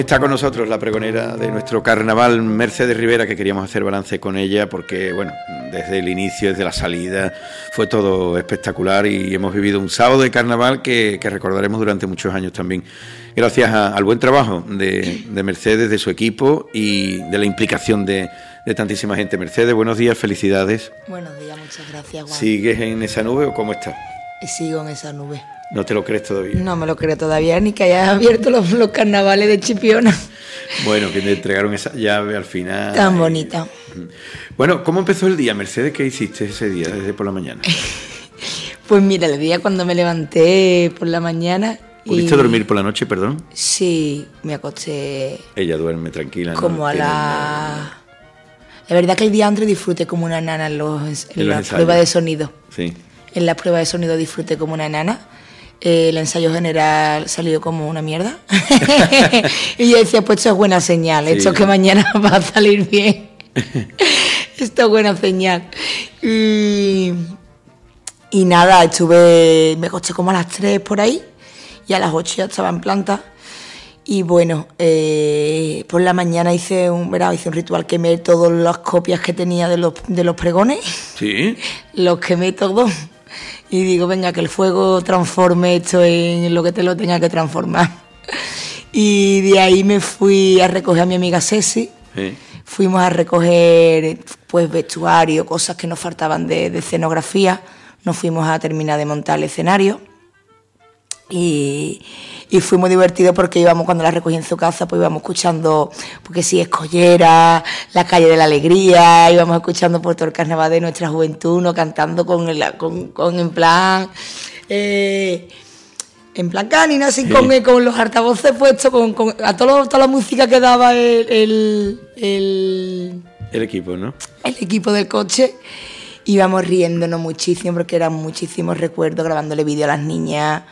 Pues está con nosotros la pregonera de nuestro carnaval, Mercedes Rivera, que queríamos hacer balance con ella porque, bueno, desde el inicio, desde la salida, fue todo espectacular y hemos vivido un sábado de carnaval que, recordaremos durante muchos años también. Gracias al buen trabajo de, Mercedes, de su equipo y de la implicación de, tantísima gente. Mercedes, buenos días, felicidades. Buenos días, muchas gracias, Juan. ¿Sigues en esa nube o cómo estás? Sigo en esa nube. ¿No te lo crees todavía? No me lo creo todavía, ni que hayas abierto los, carnavales de Chipiona. Bueno, que te entregaron esa llave al final. Tan bonita. Bueno, ¿cómo empezó el día, Mercedes? ¿Qué hiciste ese día, desde por la mañana? pues mira, el día cuando me levanté por la mañana... ¿Pudiste dormir por la noche, perdón? Sí, me acosté... Ella duerme tranquila, ¿no? Como a la... La verdad que el día antes disfruté como una nana en, los, en, la prueba de sonido. Sí. En la prueba de sonido disfruté como una nana el ensayo general salió como una mierda. y yo decía, pues esto es buena señal, esto que mañana va a salir bien. esto es buena señal. Y, nada, estuve, me coché como a las 3 por ahí y a las 8 ya estaba en planta. Y bueno, eh, por la mañana hice un, hice un ritual, quemé todas las copias que tenía de los, de los pregones. Sí. Los quemé todos y digo, venga, que el fuego transforme esto en lo que te lo tenga que transformar. Y de ahí me fui a recoger a mi amiga Ceci. Fuimos a recoger pues vestuario, cosas que nos faltaban de, de escenografía. Nos fuimos a terminar de montar el escenario. Y, y fue muy divertido porque íbamos, cuando la recogí en su casa, pues íbamos escuchando, porque sí, Escollera, La Calle de la Alegría, íbamos escuchando por todo el carnaval de nuestra juventud, ¿no? cantando con, el, con, en plan... Eh, en plan canina, así con, con, los altavoces puestos, con, a todo, toda la música que daba el, el, el, el equipo, ¿no? El equipo del coche íbamos riéndonos muchísimo porque eran muchísimos recuerdos grabándole vídeo a las niñas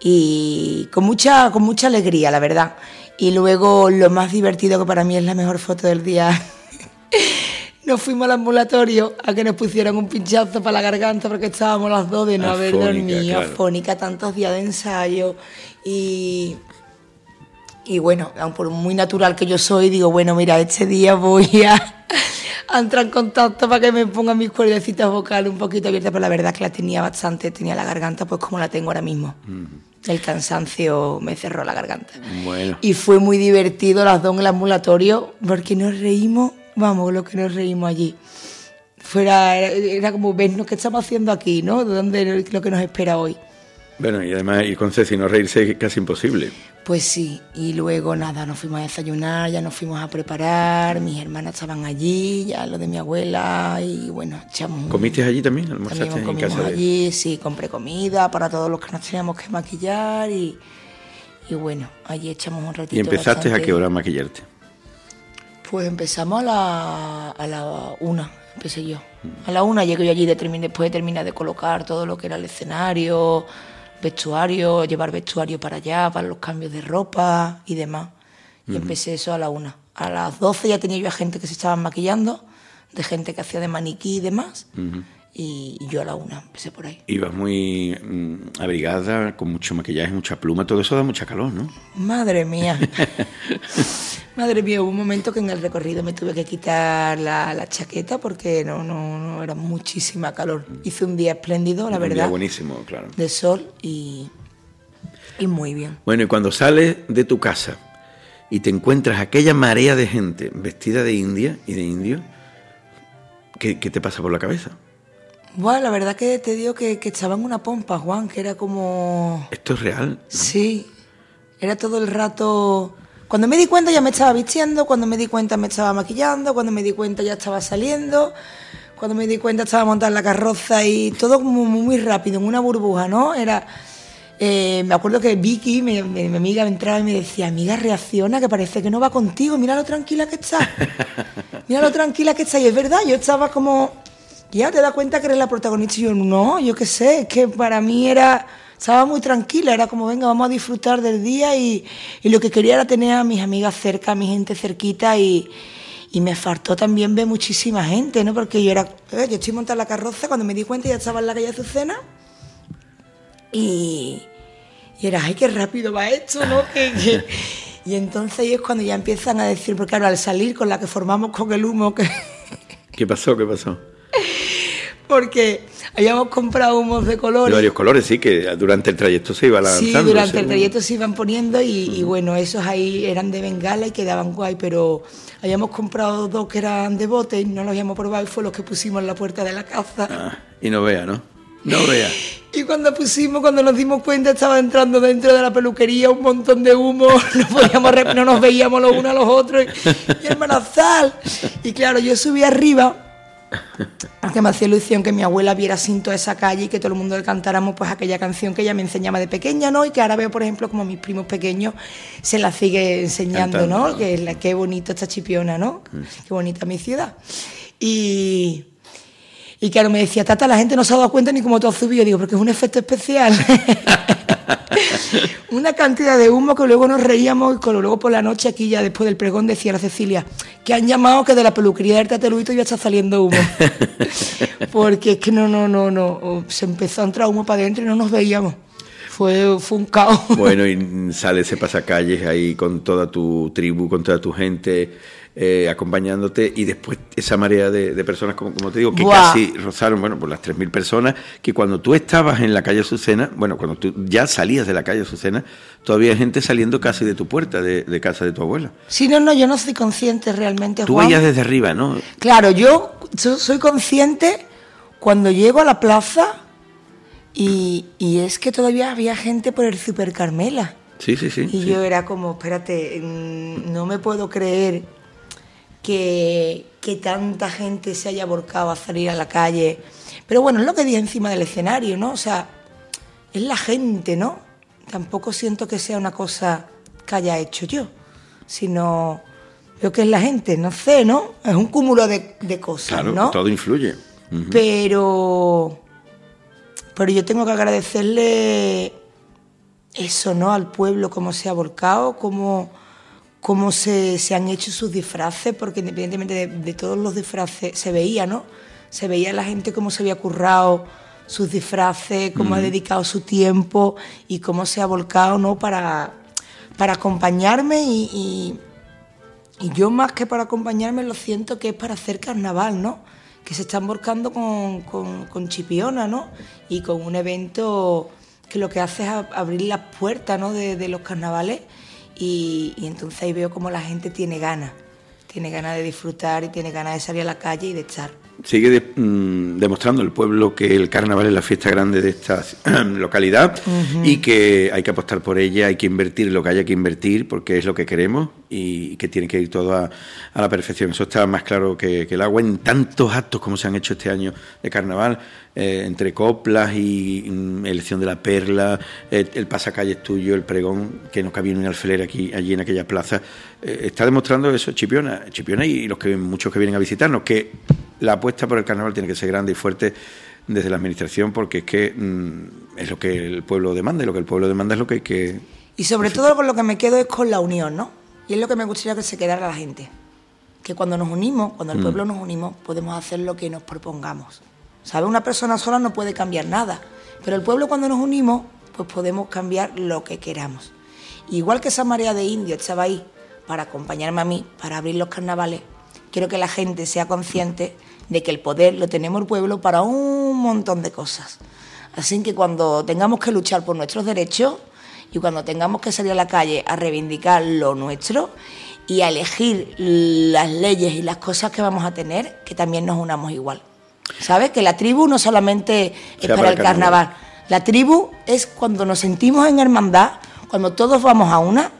y con mucha, con mucha alegría, la verdad. Y luego lo más divertido, que para mí es la mejor foto del día, nos fuimos al ambulatorio a que nos pusieran un pinchazo para la garganta porque estábamos las dos de no haber dormido, afónica, tantos días de ensayo. Y... Y bueno, por muy natural que yo soy, digo, bueno, mira, este día voy a, entrar en contacto para que me pongan mis cuerdecitas vocales un poquito abiertas, pero la verdad es que la tenía bastante, tenía la garganta pues como la tengo ahora mismo. El cansancio me cerró la garganta. Bueno. Y fue muy divertido las dos en el ambulatorio porque nos reímos, vamos, lo que nos reímos allí. Fuera, era, como, vernos qué estamos haciendo aquí, ¿no? ¿De dónde lo que nos espera hoy? Bueno, y además ir con Ceci no reírse es casi imposible. Pues sí, y luego nada, nos fuimos a desayunar, ya nos fuimos a preparar, mis hermanas estaban allí, ya lo de mi abuela, y bueno, echamos... ¿Comiste allí también? ¿Almorzaste también en casa? allí, sí, compré comida para todos los que nos teníamos que maquillar y, y bueno, allí echamos un ratito. ¿Y empezaste a qué hora a maquillarte? Pues empezamos a la, a la una, empecé yo. A la una llegué yo allí, después de terminar de colocar todo lo que era el escenario vestuario, llevar vestuario para allá, para los cambios de ropa y demás. Y empecé eso a la una. A las doce ya tenía yo a gente que se estaban maquillando, de gente que hacía de maniquí y demás. Y, yo a la una empecé por ahí. Ibas muy mm, abrigada, con mucho maquillaje, mucha pluma, todo eso da mucha calor, ¿no? Madre mía. Madre mía, hubo un momento que en el recorrido me tuve que quitar la, chaqueta porque no, no, no, era muchísima calor. Hice un día espléndido, la verdad. Día buenísimo, claro. De sol y, y muy bien. Bueno, y cuando sales de tu casa y te encuentras aquella marea de gente vestida de india y de indio, ¿qué, te pasa por la cabeza? Bueno, la verdad que te digo que, que estaban una pompa, Juan, que era como... ¿Esto es real? Sí, era todo el rato cuando me di cuenta ya me estaba vistiendo, cuando me di cuenta me estaba maquillando, cuando me di cuenta ya estaba saliendo, cuando me di cuenta estaba montando la carroza y todo como muy rápido, en una burbuja, ¿no? Era... Eh, me acuerdo que Vicky, mi, amiga, me entraba y me decía, amiga, reacciona, que parece que no va contigo, mira lo tranquila que está. Mira lo tranquila que está. Y es verdad, yo estaba como, ya te das cuenta que eres la protagonista. Y yo, no, yo qué sé, que para mí era estaba muy tranquila, era como, venga, vamos a disfrutar del día y, lo que quería era tener a mis amigas cerca, a mi gente cerquita y, me faltó también ver muchísima gente, ¿no? Porque yo era, eh, yo estoy montada en la carroza, cuando me di cuenta ya estaba en la calle Azucena y, y era, ay, qué rápido va esto, ¿no? Y entonces es cuando ya empiezan a decir, porque claro, al salir con la que formamos con el humo, que... ¿Qué pasó? ¿Qué pasó? Porque habíamos comprado humos de colores. De varios colores, sí, que durante el trayecto se iba lanzando. Sí, durante el trayecto se iban poniendo y, bueno, esos ahí eran de bengala y quedaban guay, pero habíamos comprado dos que eran de bote y no los habíamos probado y fue los que pusimos en la puerta de la casa. Ah, y no vea, ¿no? No vea. Y cuando pusimos, cuando nos dimos cuenta, estaba entrando dentro de la peluquería un montón de humo, no, podíamos, no nos veíamos los unos a los otros, y, y Y claro, yo subí arriba que me hacía ilusión que mi abuela viera cinto esa calle y que todo el mundo le cantáramos pues aquella canción que ella me enseñaba de pequeña, ¿no? Y que ahora veo, por ejemplo, como mis primos pequeños se la sigue enseñando, ¿no? Que la, qué bonito esta chipiona, ¿no? Mm. Qué bonita mi ciudad. Y, y claro, me decía, Tata, la gente no se ha dado cuenta ni cómo tú has subido. Digo, porque es un efecto especial. Una cantidad de humo que luego nos reíamos y luego por la noche aquí ya después del pregón decía la Cecilia que han llamado que de la peluquería del tateluito ya está saliendo humo. Porque es que no, no, no, no. Se empezó a entrar humo para adentro y no nos veíamos. Fue, fue un caos. Bueno, y sale ese pasacalles ahí con toda tu tribu, con toda tu gente eh, acompañándote y después esa marea de, personas, como, te digo, que casi rozaron, bueno, por las 3.000 personas, que cuando tú estabas en la calle Azucena, bueno, cuando tú ya salías de la calle Azucena, todavía hay gente saliendo casi de tu puerta, de, casa de tu abuela. Sí, no, no, yo no soy consciente realmente. Tú veías desde arriba, ¿no? Claro, yo, soy consciente cuando llego a la plaza y, y es que todavía había gente por el Super Carmela. Sí, sí, sí. Y yo era como, espérate, mm, no me puedo creer que, que, tanta gente se haya volcado a salir a la calle. Pero bueno, es lo que dije encima del escenario, ¿no? O sea, es la gente, ¿no? Tampoco siento que sea una cosa que haya hecho yo, sino veo que es la gente, no sé, ¿no? Es un cúmulo de, de cosas, claro, todo influye. Pero, pero yo tengo que agradecerle eso, ¿no? Al pueblo, cómo se ha volcado, cómo cómo se, han hecho sus disfraces, porque independientemente de, todos los disfraces, se veía, ¿no? Se veía la gente cómo se había currado sus disfraces, cómo ha dedicado su tiempo y cómo se ha volcado, ¿no? Para, para acompañarme y, y, yo más que para acompañarme lo siento que es para hacer carnaval, ¿no? Que se están volcando con, con, Chipiona, ¿no? Y con un evento que lo que hace es abrir las puertas, ¿no? De, de los carnavales y, entonces ahí veo como la gente tiene ganas, tiene ganas de disfrutar y tiene ganas de salir a la calle y de echar. Sigue mm, demostrando el pueblo que el carnaval es la fiesta grande de esta localidad y que hay que apostar por ella, hay que invertir lo que haya que invertir porque es lo que queremos y que tiene que ir todo a, la perfección. Eso está más claro que, que, el agua en tantos actos como se han hecho este año de carnaval. Eh, entre coplas y mm, elección de la perla, eh, el pasacalles tuyo, el pregón, que no cabía ni un alfiler aquí, allí en aquella plaza, eh, está demostrando eso Chipiona, Chipiona y los que muchos que vienen a visitarnos, que la apuesta por el carnaval tiene que ser grande y fuerte desde la administración, porque es que mm, es lo que el pueblo demanda, y lo que el pueblo demanda es lo que hay que... Y sobre todo con lo que me quedo es con la unión, ¿no? Y es lo que me gustaría que se quedara la gente. Que cuando nos unimos, cuando el mm. pueblo nos unimos, podemos hacer lo que nos propongamos. ¿Sabe? Una persona sola no puede cambiar nada, pero el pueblo cuando nos unimos, pues podemos cambiar lo que queramos. Igual que esa marea de indios estaba ahí para acompañarme a mí, para abrir los carnavales, quiero que la gente sea consciente de que el poder lo tenemos el pueblo para un montón de cosas. Así que cuando tengamos que luchar por nuestros derechos y cuando tengamos que salir a la calle a reivindicar lo nuestro y a elegir las leyes y las cosas que vamos a tener, que también nos unamos igual. ¿Sabes? Que la tribu no solamente es para, el carnaval. La tribu es cuando nos sentimos en hermandad, cuando todos vamos a una,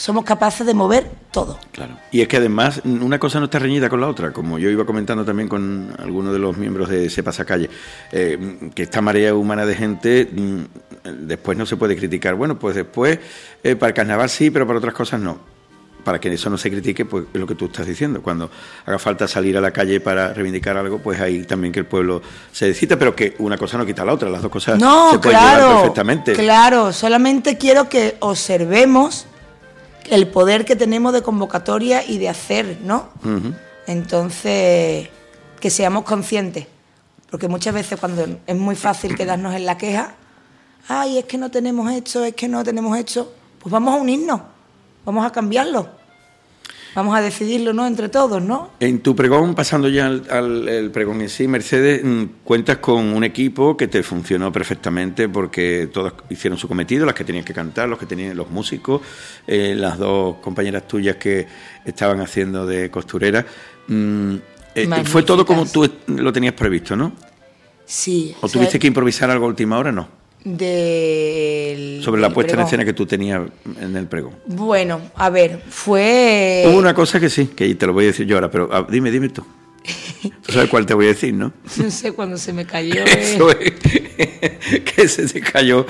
somos capaces de mover todo. Claro. Y es que además una cosa no está reñida con la otra, como yo iba comentando también con algunos de los miembros de ese pasacalle, eh, que esta marea humana de gente mm, después no se puede criticar. Bueno, pues después eh, para el carnaval sí, pero para otras cosas no para que eso no se critique, pues es lo que tú estás diciendo. Cuando haga falta salir a la calle para reivindicar algo, pues ahí también que el pueblo se decida, pero que una cosa no quita la otra, las dos cosas se pueden llevar perfectamente. Claro, solamente quiero que observemos el poder que tenemos de convocatoria y de hacer, ¿no? Entonces, que seamos conscientes, porque muchas veces cuando es muy fácil quedarnos en la queja, ay, es que no tenemos esto, es que no tenemos esto, pues vamos a unirnos vamos a cambiarlo. Vamos a decidirlo, ¿no? Entre todos, ¿no? En tu pregón, pasando ya al, el pregón en sí, Mercedes, mm, cuentas con un equipo que te funcionó perfectamente porque todos hicieron su cometido, las que tenían que cantar, los que tenían los músicos, eh, las dos compañeras tuyas que estaban haciendo de costurera. Mm, eh, fue todo como tú lo tenías previsto, ¿no? Sí. ¿O, tuviste que improvisar algo a última hora? No del sobre la puesta en escena que tú tenías en el pregón. Bueno, a ver, fue Hubo una cosa que sí, que te lo voy a decir yo ahora, pero ah, dime, dime tú. Tú sabes cuál te voy a decir, ¿no? No sé, cuando se me cayó. que se te cayó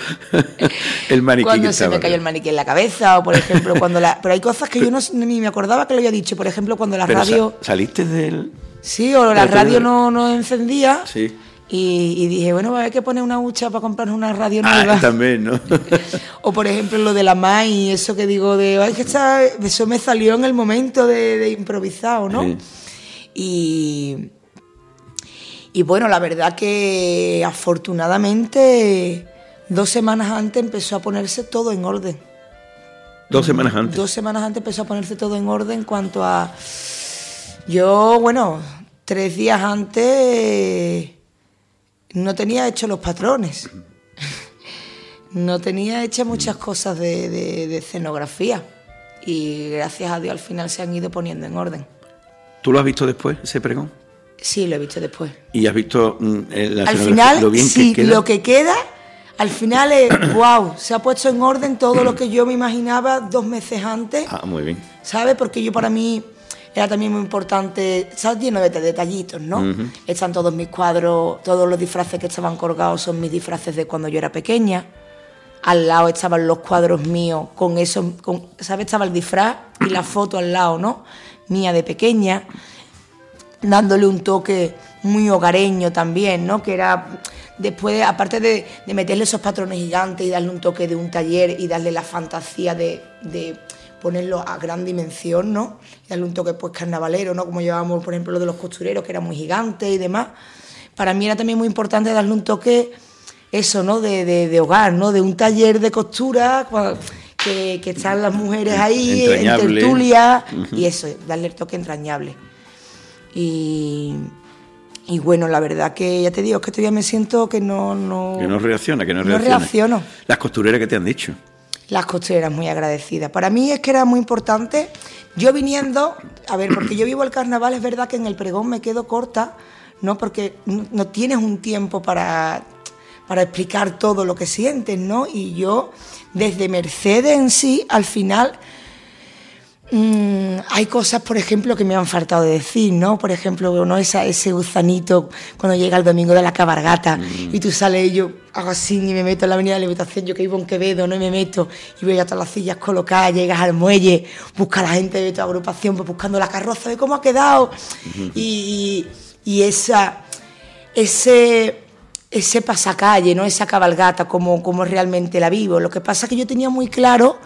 el maniquí. Cuando se me cayó el maniquí en la cabeza, o por ejemplo, cuando la. Pero hay cosas que yo no, ni me acordaba que lo había dicho. Por ejemplo, cuando la radio. ¿Saliste del.? Sí, o la radio no, no encendía. Sí y, dije, bueno, va a haber que poner una hucha para comprarnos una radio nueva. Ah, también, ¿no? o por ejemplo lo de la MAI, eso que digo de, ay, que está, eso me salió en el momento de, de improvisado, ¿no? Y, y bueno, la verdad que afortunadamente dos semanas antes empezó a ponerse todo en orden. Dos semanas antes. Dos semanas antes empezó a ponerse todo en orden en cuanto a... Yo, bueno, tres días antes no tenía hecho los patrones, no tenía hechas muchas cosas de, escenografía y gracias a Dios al final se han ido poniendo en orden. ¿Tú lo has visto después, ese pregón? Sí, lo he visto después. ¿Y has visto mm, la Al final, lo bien sí, que queda? lo que queda, al final es, wow, se ha puesto en orden todo lo que yo me imaginaba dos meses antes. Ah, muy bien. ¿Sabes? Porque yo para mí era también muy importante, está lleno de detallitos, ¿no? Están todos mis cuadros, todos los disfraces que estaban colgados son mis disfraces de cuando yo era pequeña. Al lado estaban los cuadros míos, con eso, con, ¿sabes? Estaba el disfraz y la foto al lado, ¿no? Mía de pequeña, dándole un toque muy hogareño también, ¿no? Que era después, aparte de, meterle esos patrones gigantes y darle un toque de un taller y darle la fantasía de ponerlo a gran dimensión, ¿no? Y darle un toque pues carnavalero, ¿no? Como llevábamos, por ejemplo, lo de los costureros, que era muy gigante y demás. Para mí era también muy importante darle un toque, eso, ¿no? De, hogar, ¿no? De un taller de costura que, están las mujeres ahí en tertulia y eso, darle el toque entrañable. Y, y bueno, la verdad que ya te digo, es que todavía me siento que no... no que no reacciona, que no, no reacciono. Las costureras que te han dicho las costeras muy agradecidas. Para mí es que era muy importante, yo viniendo, a ver, porque yo vivo el carnaval, es verdad que en el pregón me quedo corta, ¿no? Porque no tienes un tiempo para, para explicar todo lo que sientes, ¿no? Y yo, desde Mercedes en sí, al final Mm, hay cosas, por ejemplo, que me han faltado de decir, ¿no? Por ejemplo, ¿no? Esa, ese gusanito cuando llega el domingo de la cabargata y tú sales y yo hago así y me meto en la avenida de la Libertación, yo que vivo en Quevedo, ¿no? Y me meto y veo ya todas las sillas colocadas, llegas al muelle, busca a la gente de tu agrupación, pues buscando la carroza de cómo ha quedado y, y, esa, ese, ese pasacalle, ¿no? Esa cabalgata, como, como realmente la vivo. Lo que pasa es que yo tenía muy claro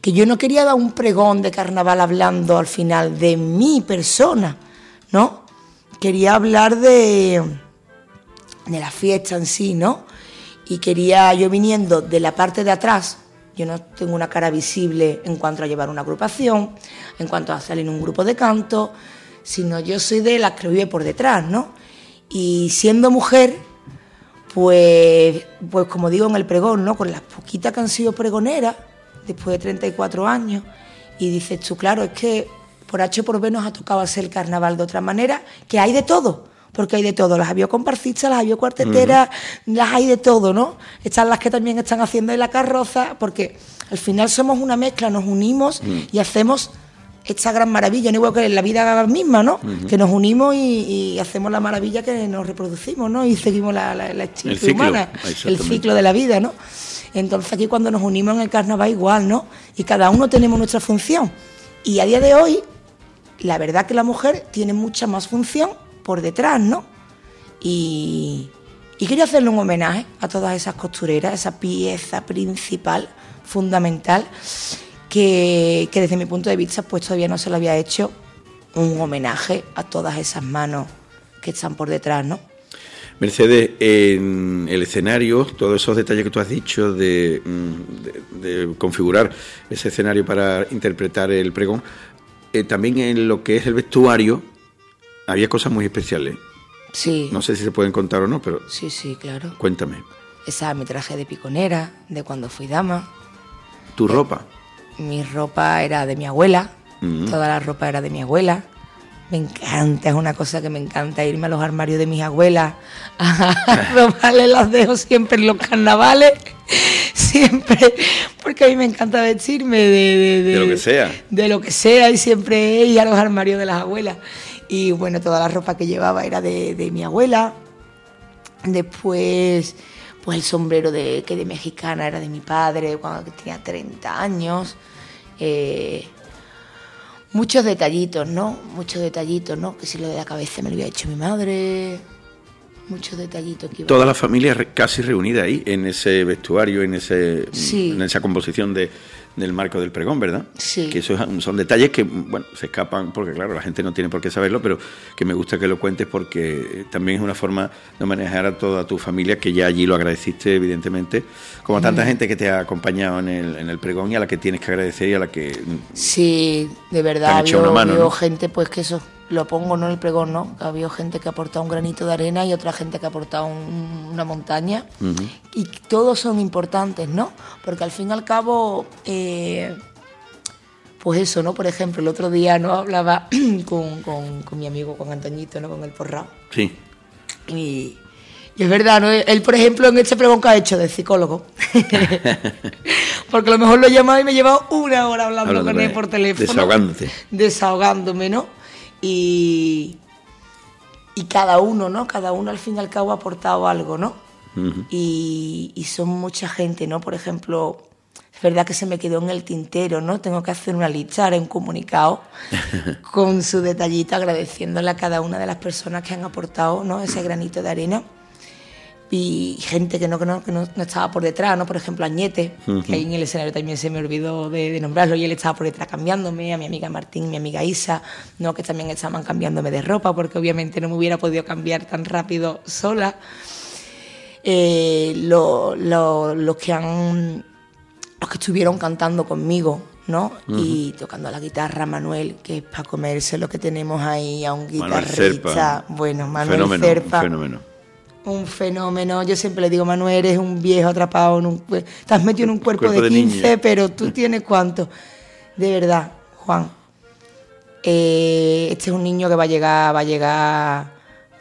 que yo no quería dar un pregón de carnaval hablando al final de mi persona, ¿no? Quería hablar de, de la fiesta en sí, ¿no? Y quería, yo viniendo de la parte de atrás, yo no tengo una cara visible en cuanto a llevar una agrupación, en cuanto a salir en un grupo de canto, sino yo soy de las que vive por detrás, ¿no? Y siendo mujer, pues, pues como digo en el pregón, ¿no? Con las poquitas que han sido pregoneras, después de 34 años, y dices tú, claro, es que por H por B nos ha tocado hacer el carnaval de otra manera, que hay de todo, porque hay de todo, las había comparsistas, las había cuarteteras, las hay de todo, ¿no? Están las que también están haciendo en la carroza, porque al final somos una mezcla, nos unimos mm. y hacemos esta gran maravilla, no igual que en la vida misma, ¿no? Que nos unimos y, hacemos la maravilla que nos reproducimos, ¿no? Y seguimos la, la, humana, el ciclo de la vida, ¿no? Entonces aquí cuando nos unimos en el carnaval igual, ¿no? Y cada uno tenemos nuestra función. Y a día de hoy, la verdad que la mujer tiene mucha más función por detrás, ¿no? Y, y quería hacerle un homenaje a todas esas costureras, esa pieza principal, fundamental, que, que desde mi punto de vista pues todavía no se le había hecho un homenaje a todas esas manos que están por detrás, ¿no? Mercedes, en el escenario, todos esos detalles que tú has dicho de, mm, de, configurar ese escenario para interpretar el pregón, eh, también en lo que es el vestuario había cosas muy especiales. Sí. No sé si se pueden contar o no, pero... Sí, sí, claro. Cuéntame. Esa mi traje de piconera, de cuando fui dama. ¿Tu ropa? Mi ropa era de mi abuela, mm. toda la ropa era de mi abuela. Me encanta, es una cosa que me encanta irme a los armarios de mis abuelas a robarle las dejo siempre en los carnavales, siempre, porque a mí me encanta vestirme de, de, lo que sea. De lo que sea y siempre ir a los armarios de las abuelas. Y bueno, toda la ropa que llevaba era de, de mi abuela. Después, pues el sombrero de, que de mexicana era de mi padre cuando tenía 30 años. Eh, muchos detallitos, ¿no? Muchos detallitos, ¿no? Que si lo de la cabeza me lo había hecho mi madre. Muchos detallitos. Que Toda la familia casi reunida ahí, en ese vestuario, en, ese, en esa composición de, del marco del pregón, ¿verdad? Sí. Que esos son detalles que, bueno, se escapan, porque claro, la gente no tiene por qué saberlo, pero que me gusta que lo cuentes porque también es una forma de manejar a toda tu familia, que ya allí lo agradeciste, evidentemente, como a tanta gente que te ha acompañado en el, en el pregón y a la que tienes que agradecer y a la que... Sí, de verdad, ha gente pues que eso lo pongo no en el pregón, ¿no? Ha habido gente que ha aportado un granito de arena y otra gente que ha aportado una montaña. Y todos son importantes, ¿no? Porque al fin y al cabo, eh, pues eso, ¿no? Por ejemplo, el otro día no hablaba con, con, mi amigo, con Antoñito, ¿no? Con el porrao. Sí. Y, es verdad, ¿no? Él, por ejemplo, en este pregón que ha hecho de psicólogo. Porque a lo mejor lo he llamado y me he llevado una hora hablando, con él por teléfono. Desahogándote. Desahogándome, ¿no? Y, y cada uno, ¿no? Cada uno al fin y al cabo ha aportado algo, ¿no? y, y, son mucha gente, ¿no? Por ejemplo, es verdad que se me quedó en el tintero, ¿no? Tengo que hacer una lista, haré un comunicado con su detallito agradeciéndole a cada una de las personas que han aportado, ¿no? Ese granito de arena y gente que no, que no, que no, estaba por detrás, ¿no? Por ejemplo, Añete, que ahí en el escenario también se me olvidó de, nombrarlo, y él estaba por detrás cambiándome, a mi amiga Martín, mi amiga Isa, ¿no? Que también estaban cambiándome de ropa, porque obviamente no me hubiera podido cambiar tan rápido sola. Eh, los que han los que estuvieron cantando conmigo, ¿no? Y tocando la guitarra, Manuel, que es para comerse lo que tenemos ahí a un guitarrista. Bueno, Manuel fenómeno, Cerpa. fenómeno un fenómeno. Yo siempre le digo, Manuel, eres un viejo atrapado en un... Estás metido en un cuerpo, de 15, pero tú tienes cuánto. De verdad, Juan. Eh, este es un niño que va a llegar, va a llegar,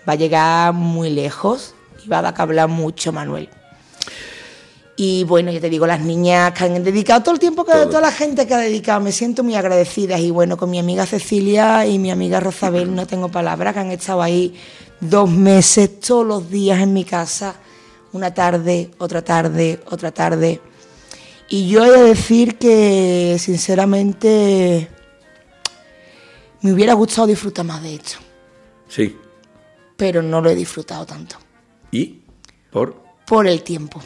va a llegar muy lejos y va a dar que hablar mucho, Manuel. Y bueno, yo te digo, las niñas que han dedicado todo el tiempo que toda la gente que ha dedicado, me siento muy agradecida. Y bueno, con mi amiga Cecilia y mi amiga Rosabel, no tengo palabras, que han estado ahí dos meses todos los días en mi casa, una tarde, otra tarde, otra tarde. Y yo he de decir que, sinceramente, me hubiera gustado disfrutar más de esto. Sí. Pero no lo he disfrutado tanto. ¿Y? ¿Por? Por el tiempo.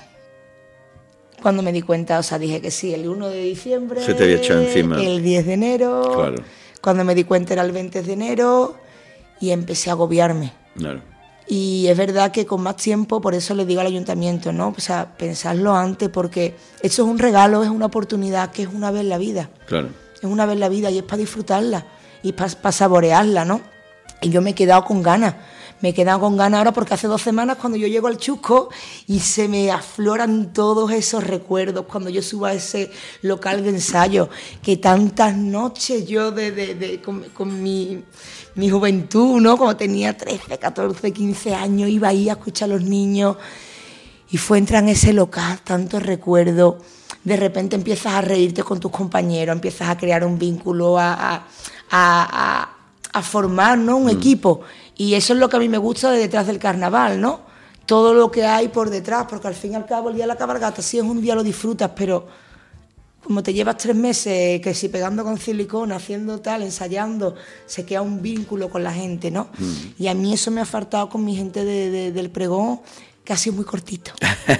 Cuando me di cuenta, o sea, dije que sí, el 1 de diciembre. Se te había echado encima. El 10 de enero. Claro. Cuando me di cuenta era el 20 de enero y empecé a agobiarme. Y es verdad que con más tiempo, por eso le digo al ayuntamiento, ¿no? O sea, pensarlo antes, porque eso es un regalo, es una oportunidad que es una vez en la vida. Claro. Es una vez en la vida y es para disfrutarla y para saborearla, ¿no? Y yo me he quedado con ganas me he quedado con ganas ahora porque hace dos semanas cuando yo llego al Chusco y se me afloran todos esos recuerdos cuando yo subo a ese local de ensayo, que tantas noches yo de, con, mi, mi, juventud, ¿no? Como tenía 13, 14, 15 años, iba ahí a escuchar a los niños y fue entrar en ese local, tantos recuerdos. De repente empiezas a reírte con tus compañeros, empiezas a crear un vínculo, a, a, a, formar ¿no? un mm. equipo. Y eso es lo que a mí me gusta de detrás del carnaval, ¿no? Todo lo que hay por detrás, porque al fin y al cabo el día de la cabalgata sí es un día lo disfrutas, pero como te llevas tres meses, que si pegando con silicona, haciendo tal, ensayando, se queda un vínculo con la gente, ¿no? Mm. Y a mí eso me ha faltado con mi gente del pregón, que ha sido muy cortito.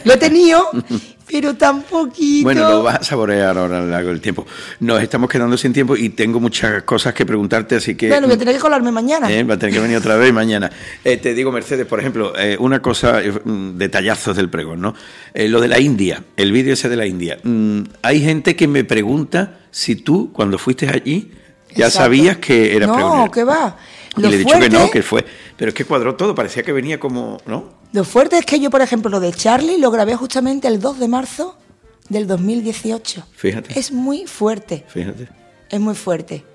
Lo he tenido, pero tan poquito. Bueno, lo vas a saborear ahora a lo largo del tiempo. Nos estamos quedando sin tiempo y tengo muchas cosas que preguntarte, así que... Bueno, voy a tener que colarme mañana. Eh, va a tener que venir otra vez mañana. Eh, te digo, Mercedes, por ejemplo, eh, una cosa, eh, mm, detallazos del pregón, ¿no? Lo de la India, el vídeo ese de la India. Mm, hay gente que me pregunta si tú, cuando fuiste allí, ya Exacto. sabías que era No, pregonero. que va. Y le he dicho que no, que fue. Pero es que cuadró todo, parecía que venía como, ¿no? Lo fuerte es que yo, por ejemplo, lo de Charlie lo grabé justamente el 2 de marzo del 2018. Fíjate. Es muy fuerte, Fíjate. es muy fuerte.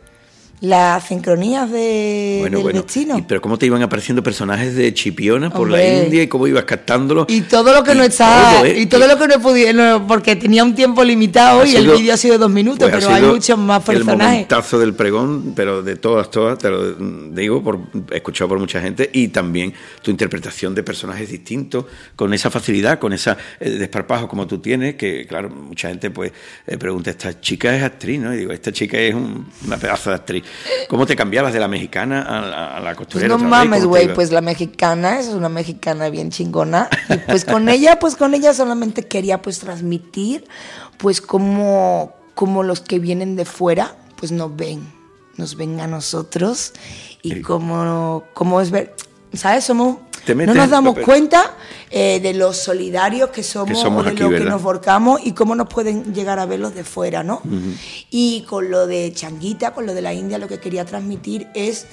Las sincronías de, Bueno, del bueno. destino. Y- pero cómo te iban apareciendo personajes de Chipiona por la. India y cómo ibas captándolo. Y todo lo que Y no todo, ¿eh? y todo lo que no no, porque tenía un tiempo limitado Ha y el vídeo ha sido dos minutos, pues pero hay muchos más El personajes. momentazo del pregón, pero de todas, todas, te lo digo, por, escuchado por mucha gente, y también tu interpretación de personajes distintos, con esa facilidad, con esa eh, desparpajo como tú tienes, que claro, mucha gente pues eh, pregunta, esta chica es actriz, ¿no? Y digo, esta chica es un- una pedazo de actriz. ¿Cómo te cambiabas de la mexicana a la, a la Pues costurera? no mames, ¿Cómo te güey, pues la mexicana es una mexicana bien chingona. Y pues con ella, pues con ella solamente quería pues transmitir, pues como, como los que vienen de fuera, pues nos ven, nos ven a nosotros y como, como es ver, ¿sabes? Somos, Te no nos damos cuenta eh, de los solidarios que somos, somos o de aquí, lo que ¿verdad? nos volcamos y cómo nos pueden llegar a ver los de fuera, ¿no? Y con lo de Changuita, con lo de la India, lo que quería transmitir es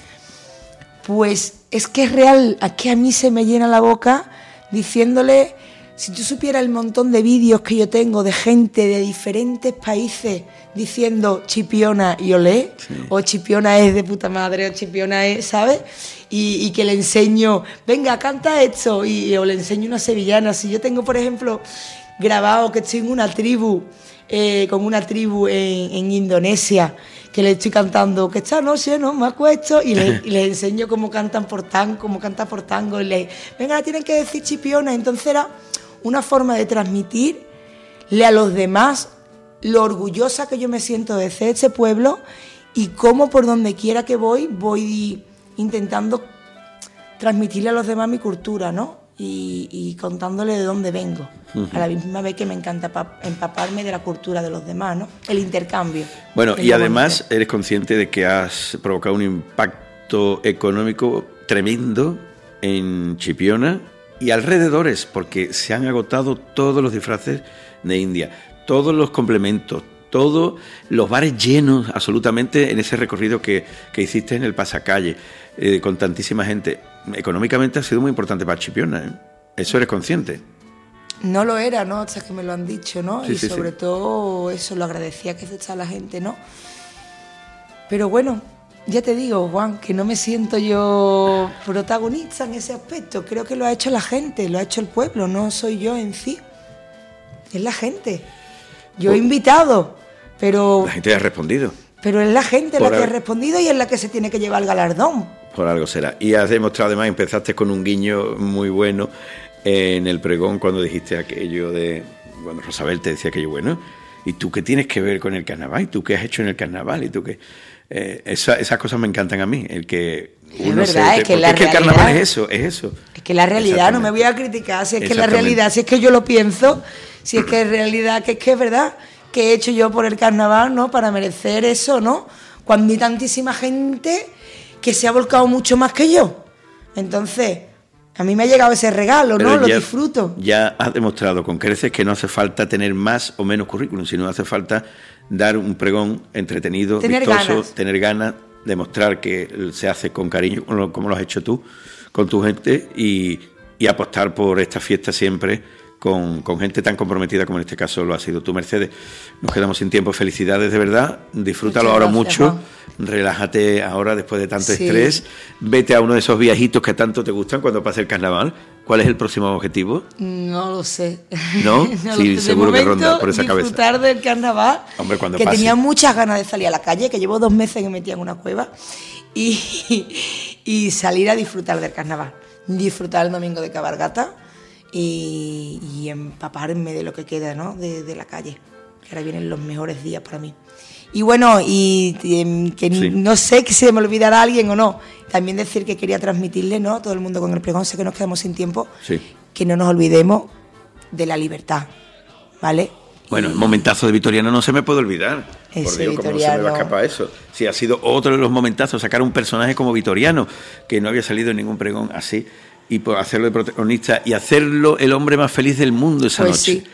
pues es que es real, aquí a mí se me llena la boca diciéndole, si tú supieras el montón de vídeos que yo tengo de gente de diferentes países diciendo chipiona y olé, o chipiona es de puta madre, o chipiona es, ¿sabes? Y, y que le enseño, venga, canta esto, y, o le enseño una sevillana. Si yo tengo, por ejemplo, grabado que estoy en una tribu, eh, con una tribu en, en Indonesia, que le estoy cantando que esta noche no me acuesto y le- y les enseño cómo cantan por tango, cómo canta por tango y le venga, tienen que decir chipiona. Entonces era una forma de transmitirle a los demás lo orgullosa que yo me siento de ser este pueblo y cómo por donde quiera que voy voy intentando transmitirle a los demás mi cultura, ¿no? Y, y contándole de dónde vengo. A la misma vez que me encanta pa- empaparme de la cultura de los demás, ¿no? El intercambio. Bueno, y además bonito. eres consciente de que has provocado un impacto económico tremendo en Chipiona y alrededores, porque se han agotado todos los disfraces de India, todos los complementos, todos los bares llenos absolutamente en ese recorrido que, que hiciste en el pasacalle, eh, con tantísima gente. Económicamente ha sido muy importante para Chipiona, ¿eh? Eso eres consciente. No lo era, ¿no? Hasta que me lo han dicho, ¿no? Sí, y sí, sí. sobre todo eso, lo agradecía que está la gente, ¿no? Pero bueno, ya te digo, Juan, que no me siento yo protagonista en ese aspecto. Creo que lo ha hecho la gente, lo ha hecho el pueblo, no soy yo en sí. Es la gente. Yo he invitado, pero, La gente ha respondido. pero es la gente la que ha respondido y es la que se tiene que llevar el galardón. Por algo será. Y has demostrado además, empezaste con un guiño muy bueno en el pregón cuando dijiste aquello de, cuando Rosabel te decía aquello bueno, ¿y tú qué tienes que ver con el carnaval? ¿Y tú qué has hecho en el carnaval? ¿Y tú qué? Eh, esa- esas cosas me encantan a mí, el que Es uno verdad, se... es que la es que el carnaval es eso, es eso. Es que la realidad, no me voy a criticar, si es que la realidad, si es que yo lo pienso, si es que es realidad, que es que es verdad, que he hecho yo por el carnaval, ¿no? Para merecer eso, ¿no? Cuando hay tantísima gente que se ha volcado mucho más que yo. Entonces, a mí me ha llegado ese regalo, Pero ¿no? Lo disfruto. Ya has demostrado con creces que no hace falta tener más o menos currículum, sino hace falta dar un pregón entretenido, Tener vistoso, ganas. tener ganas, demostrar que se hace con cariño, como lo, como lo has hecho tú, con tu gente, y, y apostar por esta fiesta siempre con, con gente tan comprometida como en este caso lo ha sido tú, Mercedes. Nos quedamos sin tiempo. Felicidades de verdad. Disfrútalo Muchas ahora gracias, mucho. Juan. Relájate ahora después de tanto Sí. estrés. Vete a uno de esos viajitos que tanto te gustan cuando pase el carnaval. ¿Cuál es el próximo objetivo? No lo sé. ¿No? lo Sí, sé. Seguro que ronda por esa cabeza. Disfrutar del carnaval. Hombre, cuando que pase. tenía muchas ganas de salir a la calle, que llevo dos meses que me metía en una cueva. Y, y salir a disfrutar del carnaval. Disfrutar el domingo de cabalgata y, y empaparme de lo que queda, ¿no? De, de la calle. Que ahora vienen los mejores días para mí. Y bueno, y em, que Sí. no sé que se me olvidará alguien o no. También decir que quería transmitirle, ¿no? Todo el mundo con el pregón, sé que nos quedamos sin tiempo Sí. que no nos olvidemos de la libertad, ¿vale? Bueno, el momentazo de Vitoriano no se me puede olvidar. Por Ese Dios, ¿cómo no se me va a escapar eso? Sí, ha sido otro de los momentazos, sacar un personaje como Vitoriano, que no había salido en ningún pregón así, y pues hacerlo de protagonista y hacerlo el hombre más feliz del mundo esa Pues noche. sí.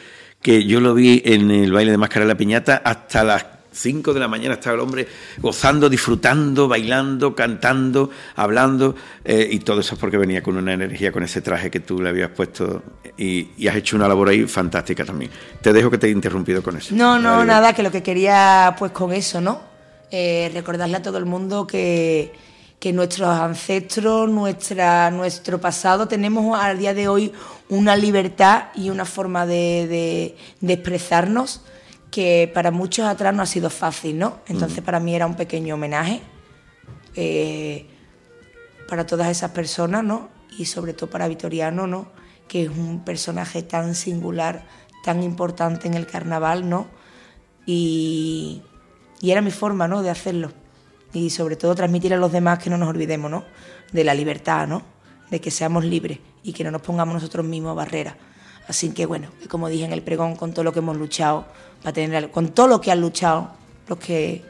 Que yo lo vi en el baile de máscara de la piñata hasta las 5 de la mañana estaba el hombre gozando, disfrutando, bailando, cantando, hablando, eh, y todo eso es porque venía con una energía, con ese traje que tú le habías puesto, y, y has hecho una labor ahí fantástica también. Te dejo que te he interrumpido con eso. No, no, nada, que lo que quería, pues con eso, ¿no? Eh, recordarle a todo el mundo que, que nuestros ancestros, nuestra, nuestro pasado, tenemos al día de hoy una libertad y una forma de, de- de expresarnos que para muchos atrás no ha sido fácil, ¿no? Entonces para mí era un pequeño homenaje eh, para todas esas personas, ¿no? Y sobre todo para Vitoriano, ¿no? Que es un personaje tan singular, tan importante en el carnaval, ¿no? Y, y era mi forma, ¿no? De hacerlo. Y sobre todo transmitir a los demás que no nos olvidemos, ¿no? De la libertad, ¿no? De que seamos libres y que no nos pongamos nosotros mismos barreras. Así que bueno, que como dije en el pregón, con todo lo que hemos luchado, para tener, con todo lo que han luchado los que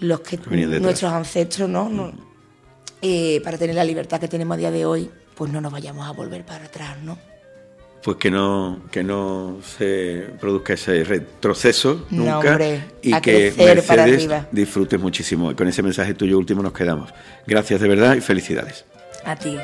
los que nuestros ancestros, ¿no? No- eh, para tener la libertad que tenemos a día de hoy, pues no nos vayamos a volver para atrás, ¿no? Pues que no, que no se produzca ese retroceso No, nunca hombre, y a que Mercedes disfrutes muchísimo. Y con ese mensaje tuyo último nos quedamos. Gracias de verdad y felicidades. A ti.